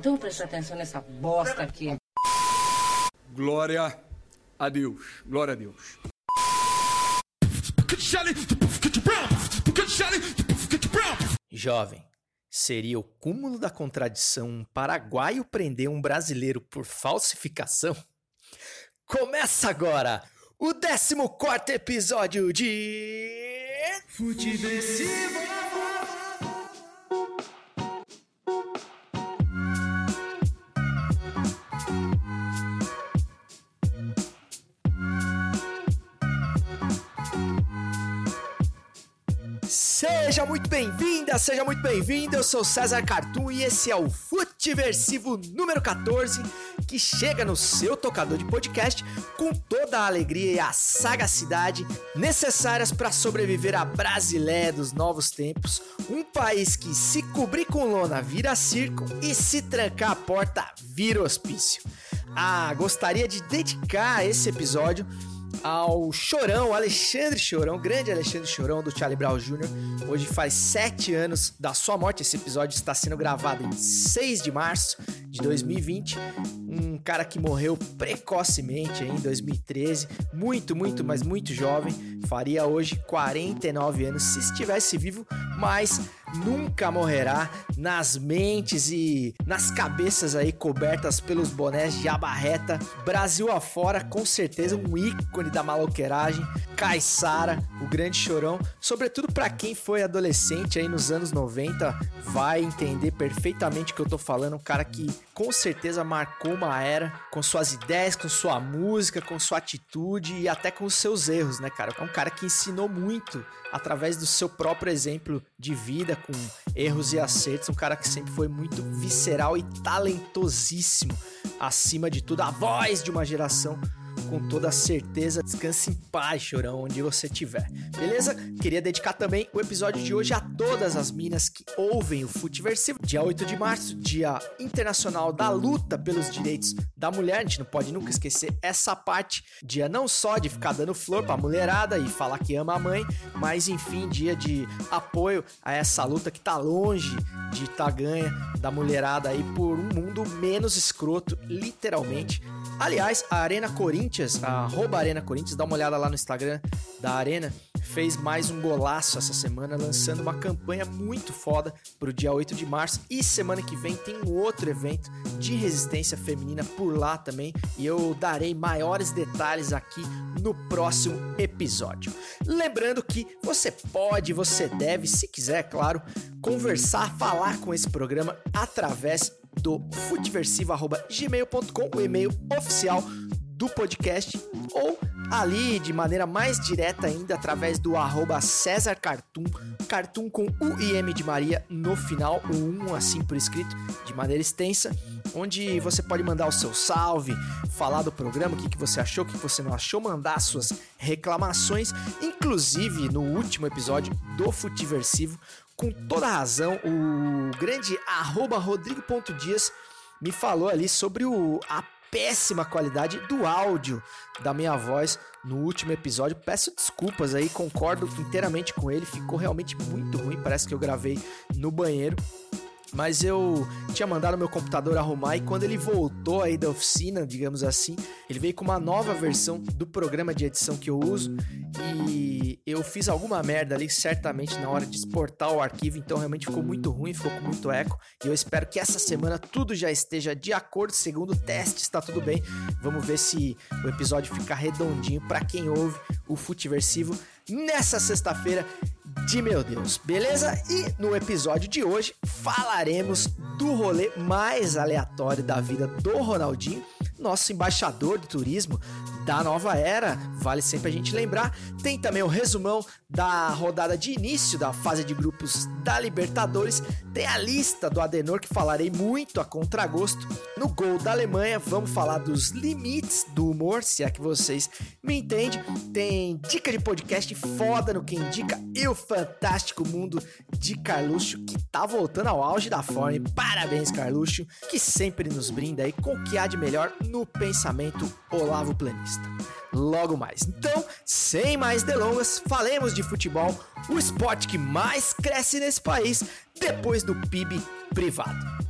Então presta atenção nessa bosta aqui. Glória a Deus. Glória a Deus. Jovem, seria o cúmulo da contradição um paraguaio prender um brasileiro por falsificação? Começa agora o 14 episódio de. Futeversivo! Seja muito bem-vinda, seja muito bem-vindo. Eu sou César Cartoon e esse é o Futiversivo número 14, que chega no seu tocador de podcast com toda a alegria e a sagacidade necessárias para sobreviver à Brasileia dos novos tempos, um país que se cobrir com lona vira circo e se trancar a porta vira hospício. Ah, gostaria de dedicar esse episódio ao Chorão, Alexandre Chorão, grande Alexandre Chorão do Charlie Brown Jr. Hoje faz sete anos da sua morte. Esse episódio está sendo gravado em 6 de março de 2020. Um cara que morreu precocemente em 2013, muito, muito, mas muito jovem. Faria hoje 49 anos se estivesse vivo, mas nunca morrerá nas mentes e nas cabeças aí cobertas pelos bonés de abarreta. Brasil afora, com certeza um ícone da maloqueiragem. Caissara, o grande chorão, sobretudo para quem foi adolescente aí nos anos 90, vai entender perfeitamente o que eu tô falando, um cara que com certeza marcou uma era com suas ideias, com sua música, com sua atitude e até com os seus erros, né, cara? É um cara que ensinou muito através do seu próprio exemplo de vida, com erros e acertos, um cara que sempre foi muito visceral e talentosíssimo, acima de tudo, a voz de uma geração com toda certeza. Descanse em paz, chorão, onde você estiver. Beleza? Queria dedicar também o episódio de hoje a todas as minas que ouvem o Futiversivo. Dia 8 de março, Dia Internacional da Luta pelos Direitos da Mulher. A gente não pode nunca esquecer essa parte. Dia não só de ficar dando flor pra mulherada e falar que ama a mãe, mas enfim, dia de apoio a essa luta que tá longe de estar tá ganha da mulherada aí por um mundo menos escroto, literalmente. Aliás, a Arena Corinthians, a arroba Arena Corinthians, dá uma olhada lá no Instagram da Arena, fez mais um golaço essa semana, lançando uma campanha muito foda pro dia 8 de março. E semana que vem tem um outro evento de resistência feminina por lá também. E eu darei maiores detalhes aqui no próximo episódio. Lembrando que você pode, você deve, se quiser, claro, conversar, falar com esse programa através do futeversivo.gmail.com, o e-mail oficial do podcast, ou ali de maneira mais direta ainda através do arroba César Cartoon, Cartoon com U e M de Maria no final, o 1 assim por escrito, de maneira extensa, onde você pode mandar o seu salve, falar do programa, o que, que você achou, o que você não achou, mandar suas reclamações, inclusive no último episódio do Futiversivo, com toda razão, o grande arroba Rodrigo.dias me falou ali sobre o, a péssima qualidade do áudio da minha voz no último episódio. Peço desculpas aí, concordo inteiramente com ele, ficou realmente muito ruim, parece que eu gravei no banheiro. Mas eu tinha mandado meu computador arrumar e quando ele voltou aí da oficina, digamos assim, ele veio com uma nova versão do programa de edição que eu uso e eu fiz alguma merda ali certamente na hora de exportar o arquivo, então realmente ficou muito ruim, ficou com muito eco. E eu espero que essa semana tudo já esteja de acordo, segundo o teste está tudo bem. Vamos ver se o episódio fica redondinho para quem ouve o Futiversivo nessa sexta-feira de meu Deus, beleza? E no episódio de hoje falaremos do rolê mais aleatório da vida do Ronaldinho, nosso embaixador de turismo da nova era, vale sempre a gente lembrar. Tem também o resumão da rodada de início da fase de grupos da Libertadores. Tem a lista do Adenor que falarei muito a contragosto. No gol da Alemanha, vamos falar dos limites do humor, se é que vocês me entendem. Tem dica de podcast foda no que indica e o fantástico mundo de Carluxo que tá voltando ao auge da forma. Parabéns, Carluxo, que sempre nos brinda aí com o que há de melhor no pensamento Olavo Planista. Logo mais. Então, sem mais delongas, falemos de futebol, o esporte que mais cresce nesse país depois do PIB privado.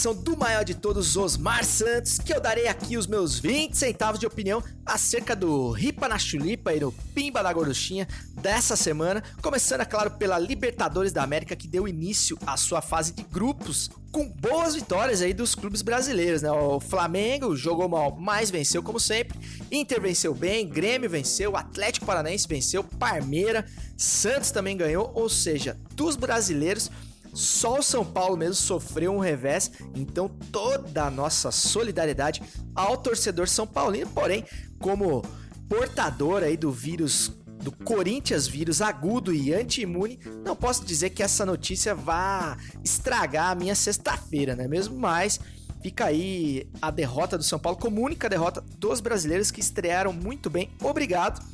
Edição do maior de todos, Osmar Santos, que eu darei aqui os meus 20 centavos de opinião acerca do Ripa na Chulipa e do Pimba da Gorduchinha dessa semana, começando, é claro, pela Libertadores da América, que deu início à sua fase de grupos, com boas vitórias aí dos clubes brasileiros, né? O Flamengo jogou mal, mas venceu como sempre. Inter venceu bem, Grêmio venceu, Atlético Paranaense venceu, Parmeira, Santos também ganhou, ou seja, dos brasileiros só o São Paulo mesmo sofreu um revés, então toda a nossa solidariedade ao torcedor são paulino, porém, como portador aí do vírus do Corinthians vírus agudo e anti-imune, não posso dizer que essa notícia vá estragar a minha sexta-feira, né? Mesmo mais, fica aí a derrota do São Paulo como única derrota dos brasileiros que estrearam muito bem. Obrigado.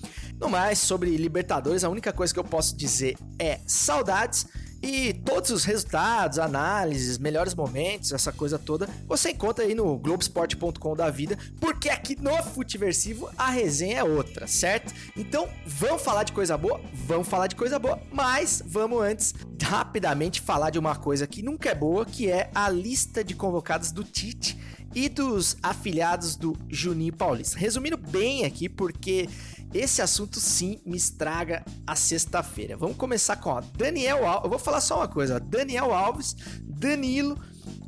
No mais, sobre Libertadores, a única coisa que eu posso dizer é saudades. E todos os resultados, análises, melhores momentos, essa coisa toda, você encontra aí no Globesport.com da vida, porque aqui no Futiversivo a resenha é outra, certo? Então, vamos falar de coisa boa? Vamos falar de coisa boa, mas vamos antes rapidamente falar de uma coisa que nunca é boa, que é a lista de convocados do Tite e dos afiliados do Juninho Paulista. Resumindo bem aqui, porque esse assunto sim me estraga a sexta-feira. Vamos começar com ó, Daniel Alves. Eu vou falar só uma coisa: Daniel Alves, Danilo,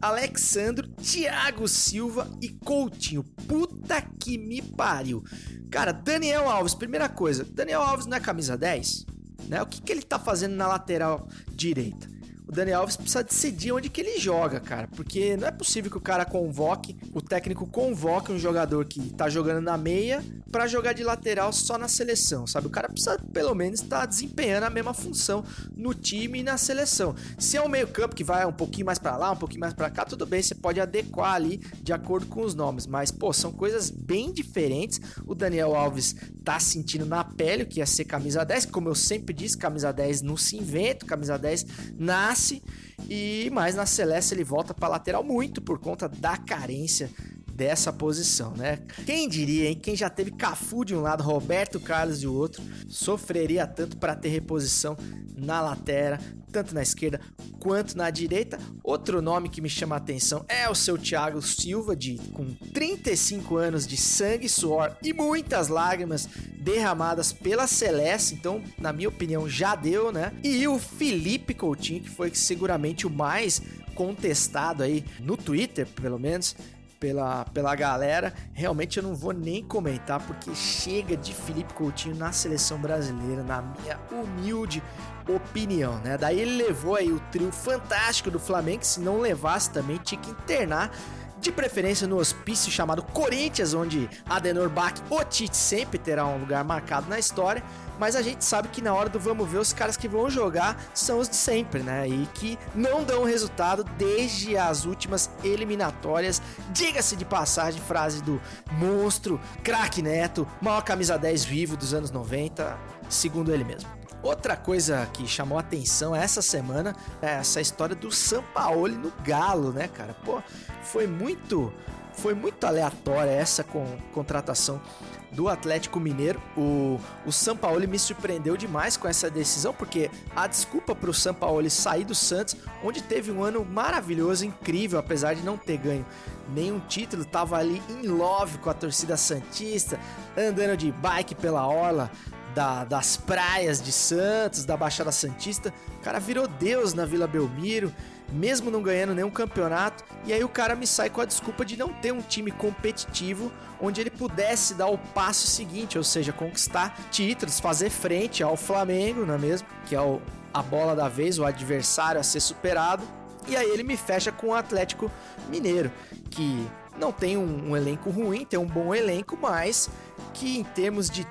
Alexandro, Thiago Silva e Coutinho. Puta que me pariu. Cara, Daniel Alves, primeira coisa: Daniel Alves não é camisa 10? Né? O que, que ele tá fazendo na lateral direita? O Daniel Alves precisa decidir onde que ele joga, cara. Porque não é possível que o cara convoque, o técnico convoque um jogador que tá jogando na meia para jogar de lateral só na seleção, sabe? O cara precisa pelo menos estar tá desempenhando a mesma função no time e na seleção. Se é um meio-campo que vai um pouquinho mais para lá, um pouquinho mais para cá, tudo bem, você pode adequar ali de acordo com os nomes, mas pô, são coisas bem diferentes. O Daniel Alves tá sentindo na pele o que ia ser camisa 10, como eu sempre disse, camisa 10 não se inventa, camisa 10 nasce nasce e mais na Celeste ele volta para lateral muito por conta da carência dessa posição, né? Quem diria, hein? Quem já teve Cafu de um lado, Roberto Carlos de outro, sofreria tanto para ter reposição na lateral, tanto na esquerda quanto na direita. Outro nome que me chama a atenção é o seu Thiago Silva, de com 35 anos de sangue, suor e muitas lágrimas derramadas pela Celeste, então, na minha opinião, já deu, né? E o Felipe Coutinho, que foi seguramente o mais contestado aí no Twitter, pelo menos, pela, pela galera. Realmente eu não vou nem comentar, porque chega de Felipe Coutinho na seleção brasileira, na minha humilde opinião, né? Daí ele levou aí o trio fantástico do Flamengo, se não levasse também tinha que internar de preferência no hospício chamado Corinthians, onde Adenor Bach, o Tite, sempre terá um lugar marcado na história. Mas a gente sabe que na hora do vamos ver, os caras que vão jogar são os de sempre, né? E que não dão resultado desde as últimas eliminatórias. Diga-se de passagem, frase do monstro, craque Neto, maior camisa 10 vivo dos anos 90, segundo ele mesmo. Outra coisa que chamou atenção essa semana é essa história do Sampaoli no Galo, né, cara? Pô, foi muito foi muito aleatória essa com, contratação do Atlético Mineiro. O, o Sampaoli me surpreendeu demais com essa decisão, porque a desculpa para o Sampaoli sair do Santos, onde teve um ano maravilhoso, incrível, apesar de não ter ganho nenhum título, tava ali em love com a torcida Santista, andando de bike pela orla, da, das praias de Santos, da Baixada Santista. O cara virou Deus na Vila Belmiro, mesmo não ganhando nenhum campeonato. E aí o cara me sai com a desculpa de não ter um time competitivo onde ele pudesse dar o passo seguinte, ou seja, conquistar títulos, fazer frente ao Flamengo, não é mesmo? Que é o, a bola da vez, o adversário a ser superado. E aí ele me fecha com o Atlético Mineiro, que não tem um, um, elenco ruim, tem um bom elenco, mas que em termos de,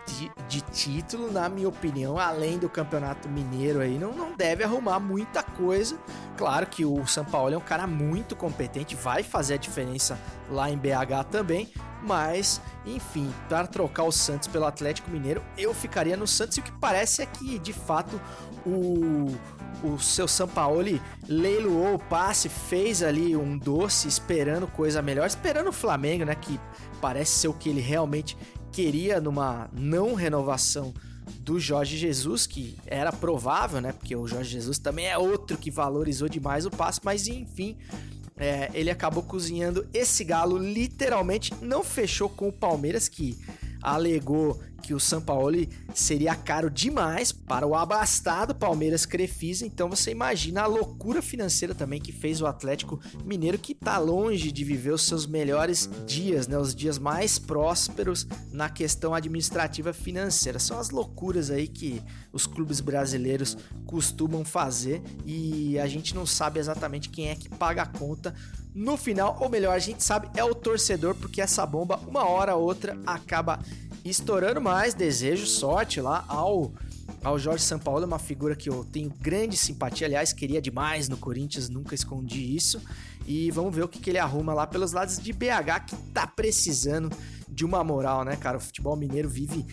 de título, na minha opinião, além do Campeonato Mineiro aí, não, não deve arrumar muita coisa. Claro que o São Paulo é um cara muito competente, vai fazer a diferença lá em BH também, mas, enfim, para trocar o Santos pelo Atlético Mineiro, eu ficaria no Santos e o que parece é que, de fato, o o seu Sampaoli leiloou o passe, fez ali um doce, esperando coisa melhor, esperando o Flamengo, né? Que parece ser o que ele realmente queria numa não renovação do Jorge Jesus, que era provável, né? Porque o Jorge Jesus também é outro que valorizou demais o passe, mas enfim, é, ele acabou cozinhando esse galo, literalmente não fechou com o Palmeiras, que alegou que o Sampaoli seria caro demais para o abastado Palmeiras Crefisa. Então você imagina a loucura financeira também que fez o Atlético Mineiro, que está longe de viver os seus melhores dias, né? Os dias mais prósperos na questão administrativa financeira. São as loucuras aí que os clubes brasileiros costumam fazer e a gente não sabe exatamente quem é que paga a conta no final, ou melhor, a gente sabe, é o torcedor, porque essa bomba, uma hora ou outra, acaba estourando mais. Desejo sorte lá ao, ao Jorge Sampaoli, uma figura que eu tenho grande simpatia. Aliás, queria demais no Corinthians, nunca escondi isso. E vamos ver o que, que ele arruma lá pelos lados de BH, que tá precisando de uma moral, né, cara? O futebol mineiro vive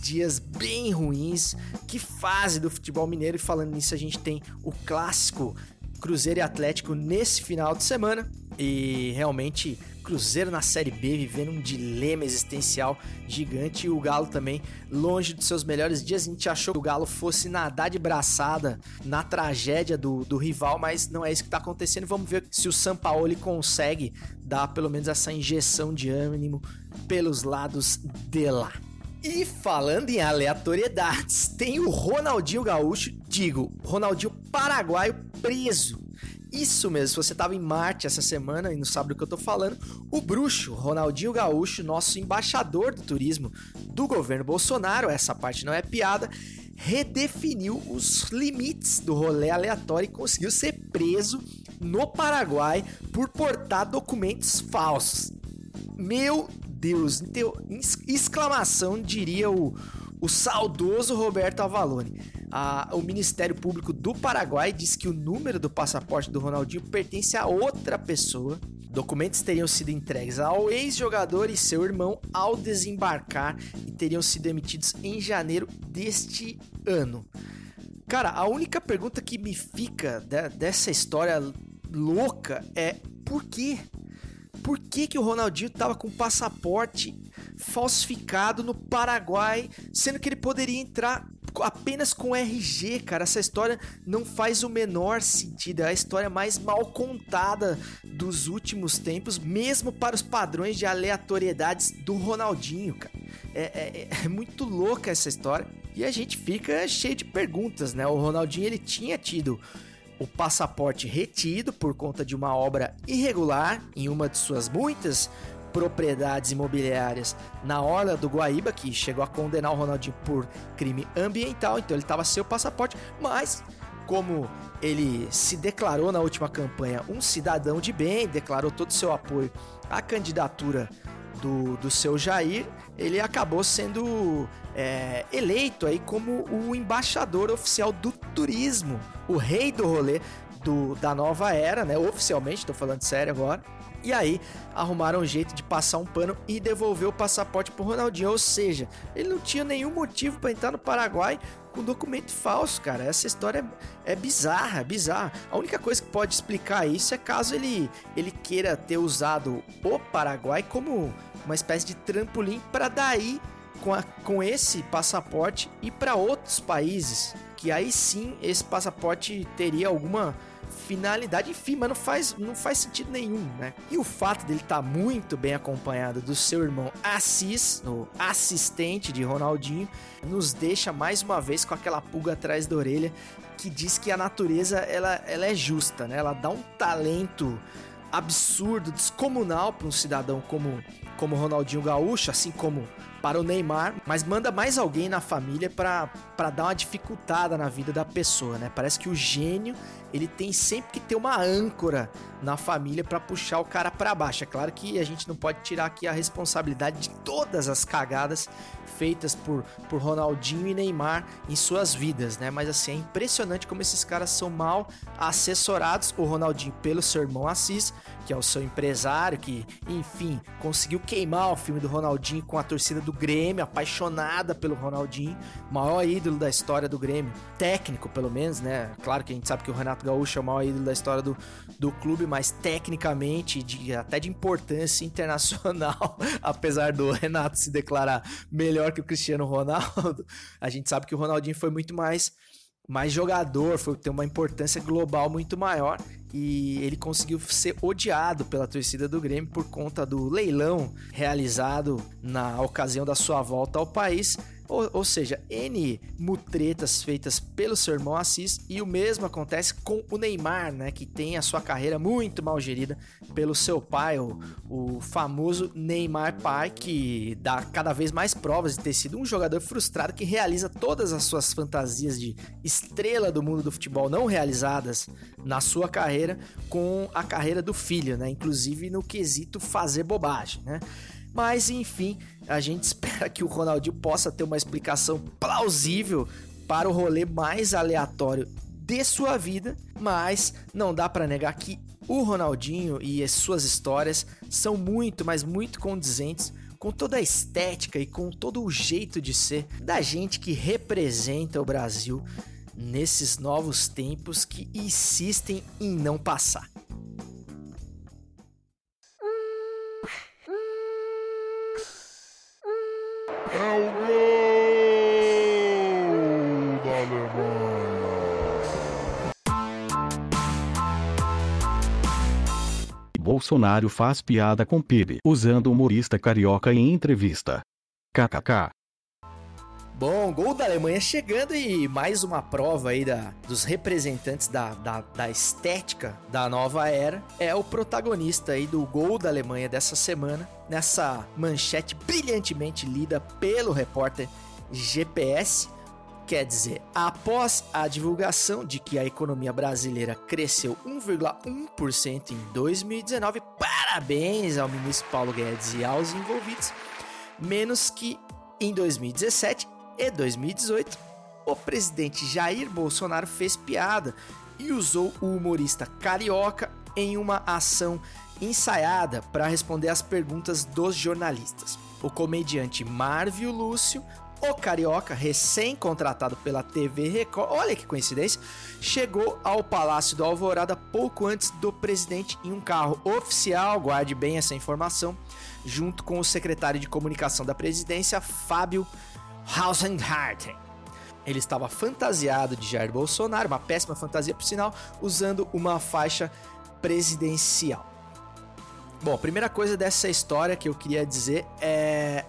dias bem ruins. Que fase do futebol mineiro! E falando nisso, a gente tem o clássico Cruzeiro e Atlético nesse final de semana. E realmente, Cruzeiro na Série B vivendo um dilema existencial gigante. E o Galo também longe dos seus melhores dias. A gente achou que o Galo fosse nadar de braçada na tragédia do, do rival, mas não é isso que está acontecendo. Vamos ver se o Sampaoli consegue dar pelo menos essa injeção de ânimo pelos lados de lá. E falando em aleatoriedades, tem o Ronaldinho Gaúcho, digo, Ronaldinho Paraguaio preso. Isso mesmo, se você estava em Marte essa semana e não sabe do que eu tô falando, o bruxo Ronaldinho Gaúcho, nosso embaixador do turismo do governo Bolsonaro, essa parte não é piada, redefiniu os limites do rolê aleatório e conseguiu ser preso no Paraguai por portar documentos falsos. Meu Deus, exclamação diria o, o saudoso Roberto Avalone. Ah, o Ministério Público do Paraguai diz que o número do passaporte do Ronaldinho pertence a outra pessoa. Documentos teriam sido entregues ao ex-jogador e seu irmão ao desembarcar e teriam sido emitidos em janeiro deste ano. Cara, a única pergunta que me fica de, dessa história louca é por quê? Por que, que o Ronaldinho estava com passaporte falsificado no Paraguai, sendo que ele poderia entrar apenas com RG, cara. Essa história não faz o menor sentido. É a história mais mal contada dos últimos tempos, mesmo para os padrões de aleatoriedades do Ronaldinho, cara. É, é, é muito louca essa história. E a gente fica cheio de perguntas, né? O Ronaldinho ele tinha tido o passaporte retido por conta de uma obra irregular em uma de suas muitas propriedades imobiliárias na orla do Guaíba, que chegou a condenar o Ronaldinho por crime ambiental, então ele estava sem o passaporte, mas como ele se declarou na última campanha um cidadão de bem, declarou todo o seu apoio à candidatura do, do seu Jair, ele acabou sendo é, eleito aí como o embaixador oficial do turismo, o rei do rolê do, da nova era, né? Oficialmente, estou falando sério agora. E aí arrumaram um jeito de passar um pano e devolver o passaporte pro Ronaldinho. Ou seja, ele não tinha nenhum motivo para entrar no Paraguai com documento falso, cara. Essa história é, é bizarra, é bizarra. A única coisa que pode explicar isso é caso ele, ele queira ter usado o Paraguai como uma espécie de trampolim para daí com, a, com esse passaporte ir para outros países, que aí sim esse passaporte teria alguma finalidade, enfim, mas não faz, não faz sentido nenhum, né? E o fato dele estar tá muito bem acompanhado do seu irmão Assis, o assistente de Ronaldinho, nos deixa mais uma vez com aquela pulga atrás da orelha que diz que a natureza ela, ela é justa, né? Ela dá um talento absurdo, descomunal para um cidadão como como Ronaldinho Gaúcho, assim como para o Neymar, mas manda mais alguém na família para dar uma dificultada na vida da pessoa, né? Parece que o gênio, ele tem sempre que ter uma âncora na família para puxar o cara para baixo. É claro que a gente não pode tirar aqui a responsabilidade de todas as cagadas feitas por, por Ronaldinho e Neymar em suas vidas, né? Mas assim, é impressionante como esses caras são mal assessorados. O Ronaldinho pelo seu irmão Assis, que é o seu empresário, que, enfim, conseguiu queimar o filme do Ronaldinho com a torcida do Grêmio, apaixonada pelo Ronaldinho, maior ídolo da história do Grêmio, técnico pelo menos, né? Claro que a gente sabe que o Renato Gaúcho é o maior ídolo da história do, do clube, mas tecnicamente, de, até de importância internacional, apesar do Renato se declarar melhor que o Cristiano Ronaldo, a gente sabe que o Ronaldinho foi muito mais mais jogador, foi ter uma importância global muito maior e ele conseguiu ser odiado pela torcida do Grêmio por conta do leilão realizado na ocasião da sua volta ao país ou, ou, seja, N mutretas feitas pelo seu irmão Assis, e o mesmo acontece com o Neymar, né? Que tem a sua carreira muito mal gerida pelo seu pai, o, o famoso Neymar pai, que dá cada vez mais provas de ter sido um jogador frustrado que realiza todas as suas fantasias de estrela do mundo do futebol não realizadas na sua carreira com a carreira do filho, né? Inclusive no quesito fazer bobagem, né? Mas enfim, a gente espera que o Ronaldinho possa ter uma explicação plausível para o rolê mais aleatório de sua vida, mas não dá para negar que o Ronaldinho e as suas histórias são muito, mas muito condizentes com toda a estética e com todo o jeito de ser da gente que representa o Brasil nesses novos tempos que insistem em não passar. Bolsonaro faz piada com PIB usando humorista carioca em entrevista. KKK. Bom, gol da Alemanha chegando e mais uma prova aí da, dos representantes da, da, da, estética da nova era. É o protagonista aí do gol da Alemanha dessa semana, nessa manchete brilhantemente lida pelo repórter GPS. Quer dizer, após a divulgação de que a economia brasileira cresceu 1,1% em 2019, parabéns ao ministro Paulo Guedes e aos envolvidos, menos que em 2017 e 2018, o presidente Jair Bolsonaro fez piada e usou o humorista carioca em uma ação ensaiada para responder às perguntas dos jornalistas. O comediante Marvio Lúcio o Carioca, recém-contratado pela TV Record, olha que coincidência, chegou ao Palácio do Alvorada pouco antes do presidente em um carro oficial, guarde bem essa informação, junto com o secretário de comunicação da presidência, Fábio Hausenharten. Ele estava fantasiado de Jair Bolsonaro, uma péssima fantasia por sinal, usando uma faixa presidencial. Bom, a primeira coisa dessa história que eu queria dizer é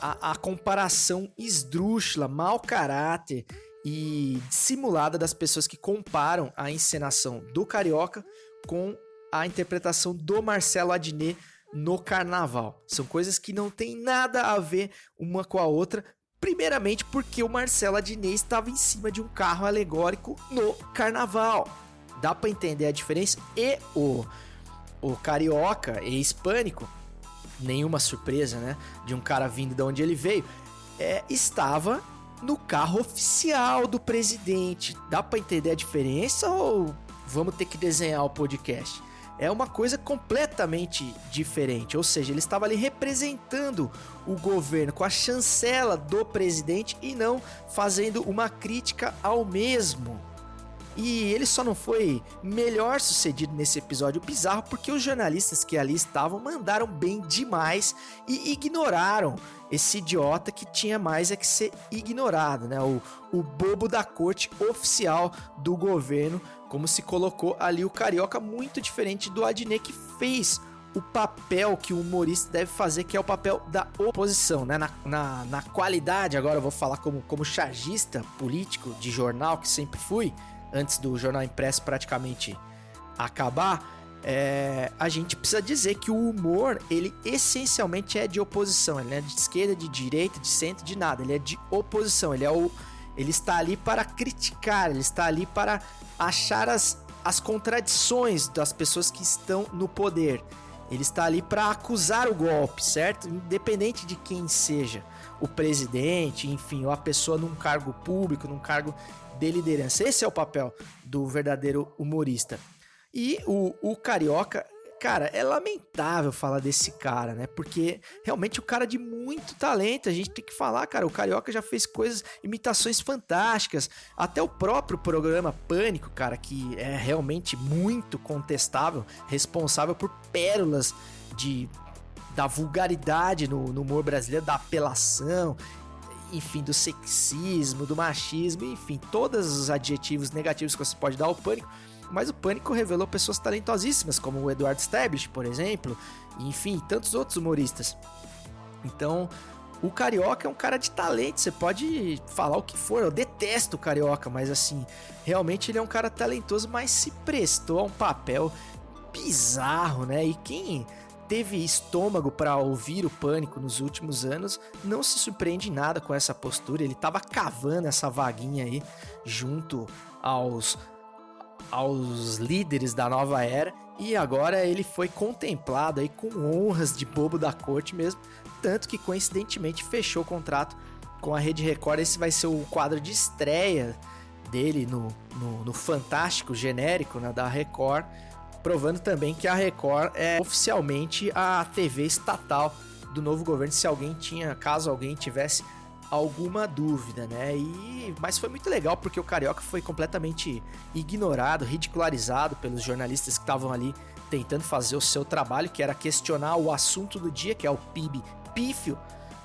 a, a comparação esdrúxula, mau caráter e dissimulada das pessoas que comparam a encenação do Carioca com a interpretação do Marcelo Adnet no carnaval. São coisas que não têm nada a ver uma com a outra. Primeiramente porque o Marcelo Adnet estava em cima de um carro alegórico no carnaval. Dá para entender a diferença? E o, o carioca e hispânico nenhuma surpresa, né? De um cara vindo de onde ele veio, é, estava no carro oficial do presidente. Dá para entender a diferença ou vamos ter que desenhar o podcast? É uma coisa completamente diferente, ou seja, ele estava ali representando o governo com a chancela do presidente e não fazendo uma crítica ao mesmo. E ele só não foi melhor sucedido nesse episódio bizarro porque os jornalistas que ali estavam mandaram bem demais e ignoraram esse idiota que tinha mais é que ser ignorado, né? O, o bobo da corte oficial do governo, como se colocou ali o carioca, muito diferente do Adnet que fez o papel que o humorista deve fazer, que é o papel da oposição, né? Na, na, na qualidade, agora eu vou falar como, como chargista político de jornal, que sempre fui antes do jornal impresso praticamente acabar, é, a gente precisa dizer que o humor, ele essencialmente é de oposição. Ele não é de esquerda, de direita, de centro, de nada. Ele é de oposição. Ele, é o, ele está ali para criticar, ele está ali para achar as, as contradições das pessoas que estão no poder. Ele está ali para acusar o golpe, certo? Independente de quem seja o presidente, enfim, ou a pessoa num cargo público, num cargo de liderança. Esse é o papel do verdadeiro humorista. E o, o Carioca, cara, é lamentável falar desse cara, né? Porque realmente o cara de muito talento, a gente tem que falar, cara, o Carioca já fez coisas, imitações fantásticas, até o próprio programa Pânico, cara, que é realmente muito contestável, responsável por pérolas de da vulgaridade no, no humor brasileiro, da apelação enfim, do sexismo, do machismo, enfim, todos os adjetivos negativos que você pode dar ao pânico. Mas o Pânico revelou pessoas talentosíssimas, como o Eduardo Stablish, por exemplo, e, enfim, tantos outros humoristas. Então, o Carioca é um cara de talento, você pode falar o que for, eu detesto o Carioca, mas assim, realmente ele é um cara talentoso, mas se prestou a um papel bizarro, né? E quem teve estômago para ouvir o Pânico nos últimos anos não se surpreende nada com essa postura, ele tava cavando essa vaguinha aí junto aos aos líderes da nova era e agora ele foi contemplado aí com honras de bobo da corte mesmo, tanto que coincidentemente fechou o contrato com a Rede Record. Esse vai ser o quadro de estreia dele no, no, no fantástico genérico né, da Record, provando também que a Record é oficialmente a TV estatal do novo governo. Se alguém tinha, caso alguém tivesse alguma dúvida, né? E mas foi muito legal porque o carioca foi completamente ignorado, ridicularizado pelos jornalistas que estavam ali tentando fazer o seu trabalho, que era questionar o assunto do dia, que é o PIB pífio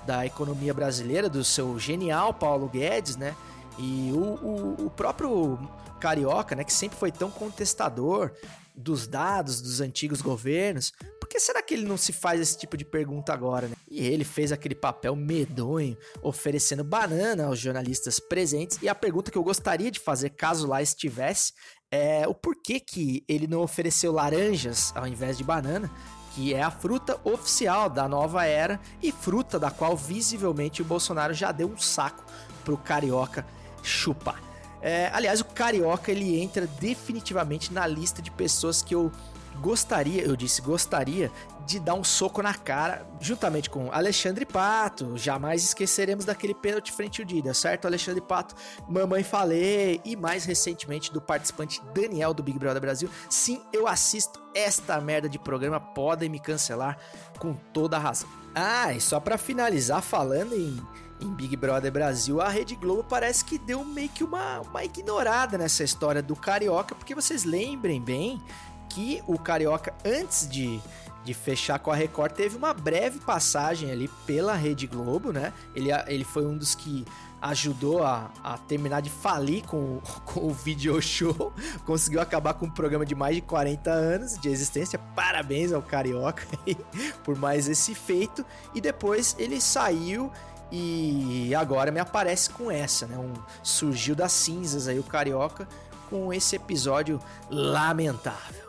da economia brasileira, do seu genial Paulo Guedes, né? E o, o, o próprio Carioca, né, que sempre foi tão contestador dos dados dos antigos governos, por que será que ele não se faz esse tipo de pergunta agora, né? E ele fez aquele papel medonho, oferecendo banana aos jornalistas presentes. E a pergunta que eu gostaria de fazer, caso lá estivesse, é o porquê que ele não ofereceu laranjas ao invés de banana, que é a fruta oficial da nova era e fruta da qual visivelmente o Bolsonaro já deu um saco pro carioca chupar. É, aliás, o carioca ele entra definitivamente na lista de pessoas que eu gostaria, eu disse gostaria, de dar um soco na cara, juntamente com Alexandre Pato. Jamais esqueceremos daquele pênalti frente ao Dida, certo? Alexandre Pato, Mamãe Falei e mais recentemente do participante Daniel do Big Brother Brasil. Sim, eu assisto esta merda de programa, podem me cancelar com toda a razão. Ah, e só para finalizar falando em em Big Brother Brasil, a Rede Globo parece que deu meio que uma, uma ignorada nessa história do Carioca, porque vocês lembrem bem que o Carioca, antes de, de fechar com a Record, teve uma breve passagem ali pela Rede Globo, né? Ele, ele foi um dos que ajudou a, a terminar de falir com, com o video show, conseguiu acabar com um programa de mais de 40 anos de existência. Parabéns ao Carioca por mais esse feito. E depois ele saiu e agora me aparece com essa, né? Um, surgiu das cinzas aí o Carioca com esse episódio lamentável.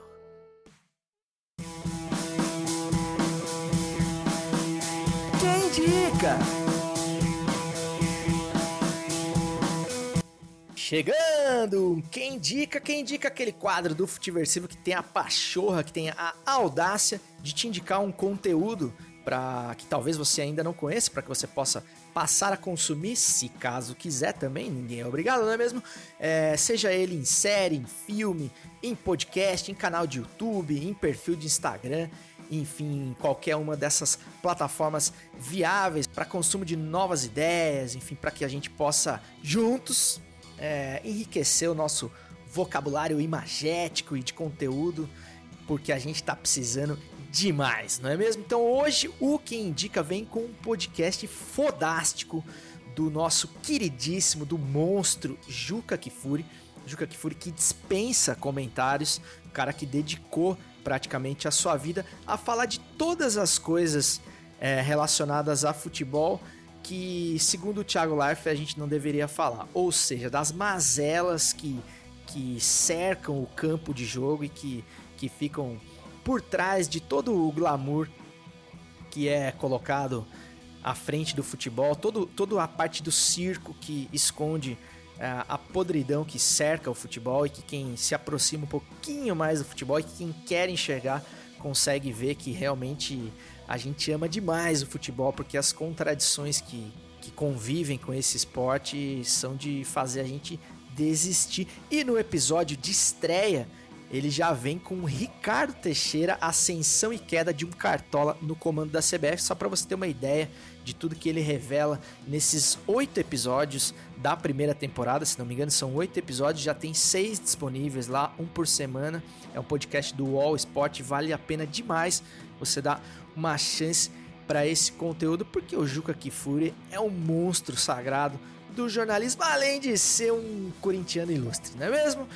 dica. Chegando! Quem indica? Quem indica aquele quadro do Futiversivo que tem a pachorra, que tem a audácia de te indicar um conteúdo para que talvez você ainda não conheça, para que você possa passar a consumir, se caso quiser também, ninguém é obrigado, não é mesmo? É, seja ele em série, em filme, em podcast, em canal de YouTube, em perfil de Instagram enfim, qualquer uma dessas plataformas viáveis para consumo de novas ideias, enfim, para que a gente possa juntos é, enriquecer o nosso vocabulário imagético e de conteúdo, porque a gente está precisando demais, não é mesmo? Então hoje o que indica vem com um podcast fodástico do nosso queridíssimo, do monstro Juca Kifuri. Juca Kifuri que dispensa comentários, cara que dedicou praticamente a sua vida a falar de todas as coisas é, relacionadas a futebol que, segundo o Thiago Leifert, a gente não deveria falar. Ou seja, das mazelas que, que cercam o campo de jogo e que, que ficam por trás de todo o glamour que é colocado à frente do futebol, todo, toda a parte do circo que esconde é, a podridão que cerca o futebol e que quem se aproxima um pouquinho mais do futebol e que quem quer enxergar consegue ver que realmente a gente ama demais o futebol porque as contradições que, que convivem com esse esporte são de fazer a gente desistir. E no episódio de estreia, ele já vem com Ricardo Teixeira, ascensão e queda de um cartola no comando da CBF, só para você ter uma ideia de tudo que ele revela nesses oito episódios da primeira temporada, se não me engano, são oito episódios, já tem seis disponíveis lá, um por semana. É um podcast do Wall Sport, vale a pena demais você dar uma chance para esse conteúdo, porque o Juca Kifuri é um monstro sagrado do jornalismo, além de ser um corintiano ilustre, não é mesmo?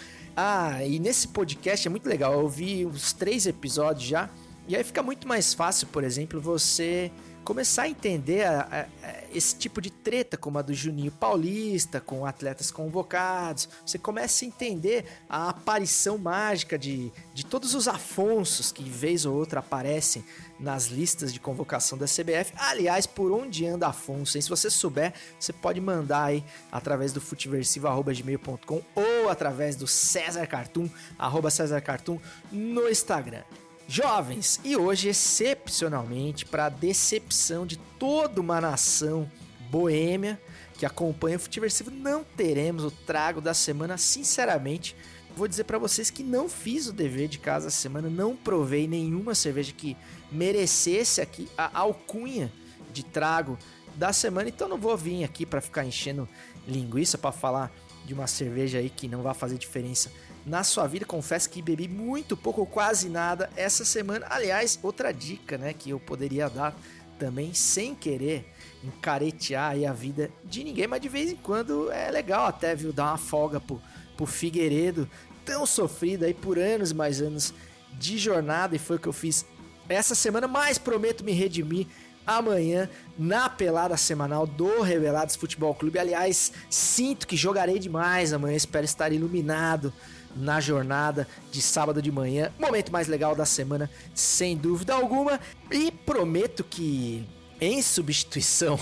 Ah, e nesse podcast é muito legal, eu vi uns três episódios já, e aí fica muito mais fácil, por exemplo, você começar a entender a, a, a, esse tipo de treta, como a do Juninho Paulista, com atletas convocados. Você começa a entender a aparição mágica de, de todos os Afonsos que, vez ou outra, aparecem nas listas de convocação da CBF. Aliás, por onde anda Afonso? Hein? Se você souber, você pode mandar aí através do futeversivo.gmail.com ou através do César Cartoon, arroba César Cartoon, no Instagram. Jovens, e hoje, excepcionalmente, para decepção de toda uma nação boêmia que acompanha o Futiversivo, não teremos o trago da semana. Sinceramente, vou dizer para vocês que não fiz o dever de casa essa semana, não provei nenhuma cerveja que merecesse aqui a alcunha de trago da semana, então não vou vir aqui para ficar enchendo linguiça para falar de uma cerveja aí que não vai fazer diferença na sua vida. Confesso que bebi muito pouco ou quase nada essa semana. Aliás, outra dica, né, que eu poderia dar também sem querer encaretear a vida de ninguém, mas de vez em quando é legal até, viu, dar uma folga pro, pro Figueiredo, tão sofrido aí por anos mais anos de jornada e foi o que eu fiz essa semana, mas prometo me redimir amanhã na pelada semanal do Revelados Futebol Clube. Aliás, sinto que jogarei demais amanhã, espero estar iluminado na jornada de sábado de manhã. Momento mais legal da semana, sem dúvida alguma. E prometo que, em substituição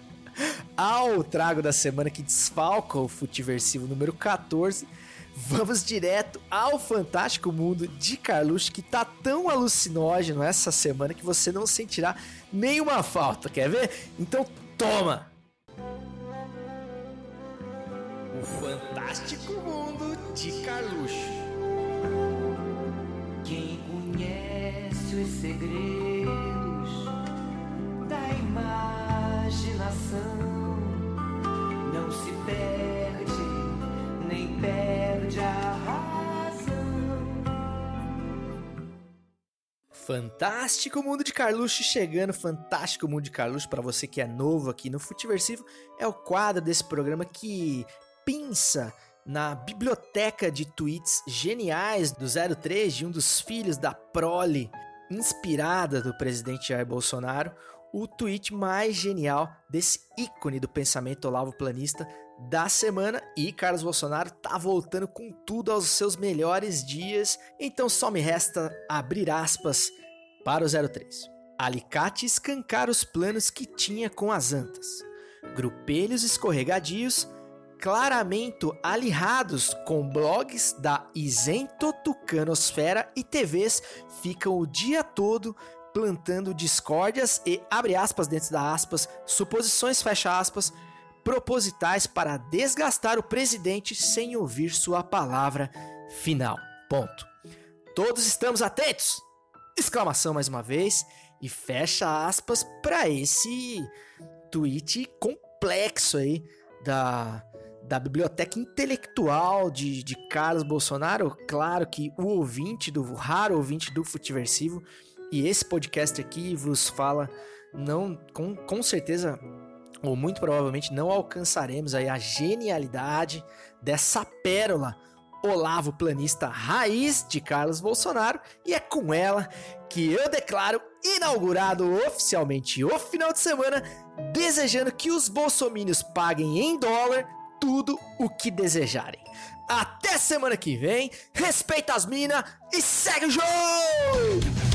ao trago da semana que desfalca o Futiversivo número 14, vamos direto ao fantástico mundo de Carluxo, que tá tão alucinógeno essa semana que você não sentirá nenhuma falta. Quer ver? Então toma! O fantástico mundo de Carluxo. Quem conhece os segredos da imaginação não se perde, nem perde a razão. Fantástico Mundo de Carluxo chegando, Fantástico Mundo de Carluxo para você que é novo aqui no Futiversivo, é o quadro desse programa que pinça na biblioteca de tweets geniais do 03, de um dos filhos da prole inspirada do presidente Jair Bolsonaro, o tweet mais genial desse ícone do pensamento Olavo Planista da semana. E Carlos Bolsonaro tá voltando com tudo aos seus melhores dias, então só me resta abrir aspas para o 03. Alicate escancar os planos que tinha com as antas. Grupelhos escorregadios claramente alirrados com blogs da isento tucanosfera e TVs ficam o dia todo plantando discórdias e abre aspas dentro da aspas, suposições fecha aspas, propositais para desgastar o presidente sem ouvir sua palavra final. Ponto. Todos estamos atentos? Exclamação mais uma vez e fecha aspas para esse tweet complexo aí da da biblioteca intelectual de, de Carlos Bolsonaro. Claro que o ouvinte, do o raro ouvinte do Futiversivo, e esse podcast aqui vos fala, não com, com certeza, ou muito provavelmente, não alcançaremos aí a genialidade dessa pérola Olavo Planista Raiz de Carlos Bolsonaro, e é com ela que eu declaro inaugurado oficialmente o final de semana, desejando que os bolsomínios paguem em dólar tudo o que desejarem. Até semana que vem, respeita as minas e segue o jogo!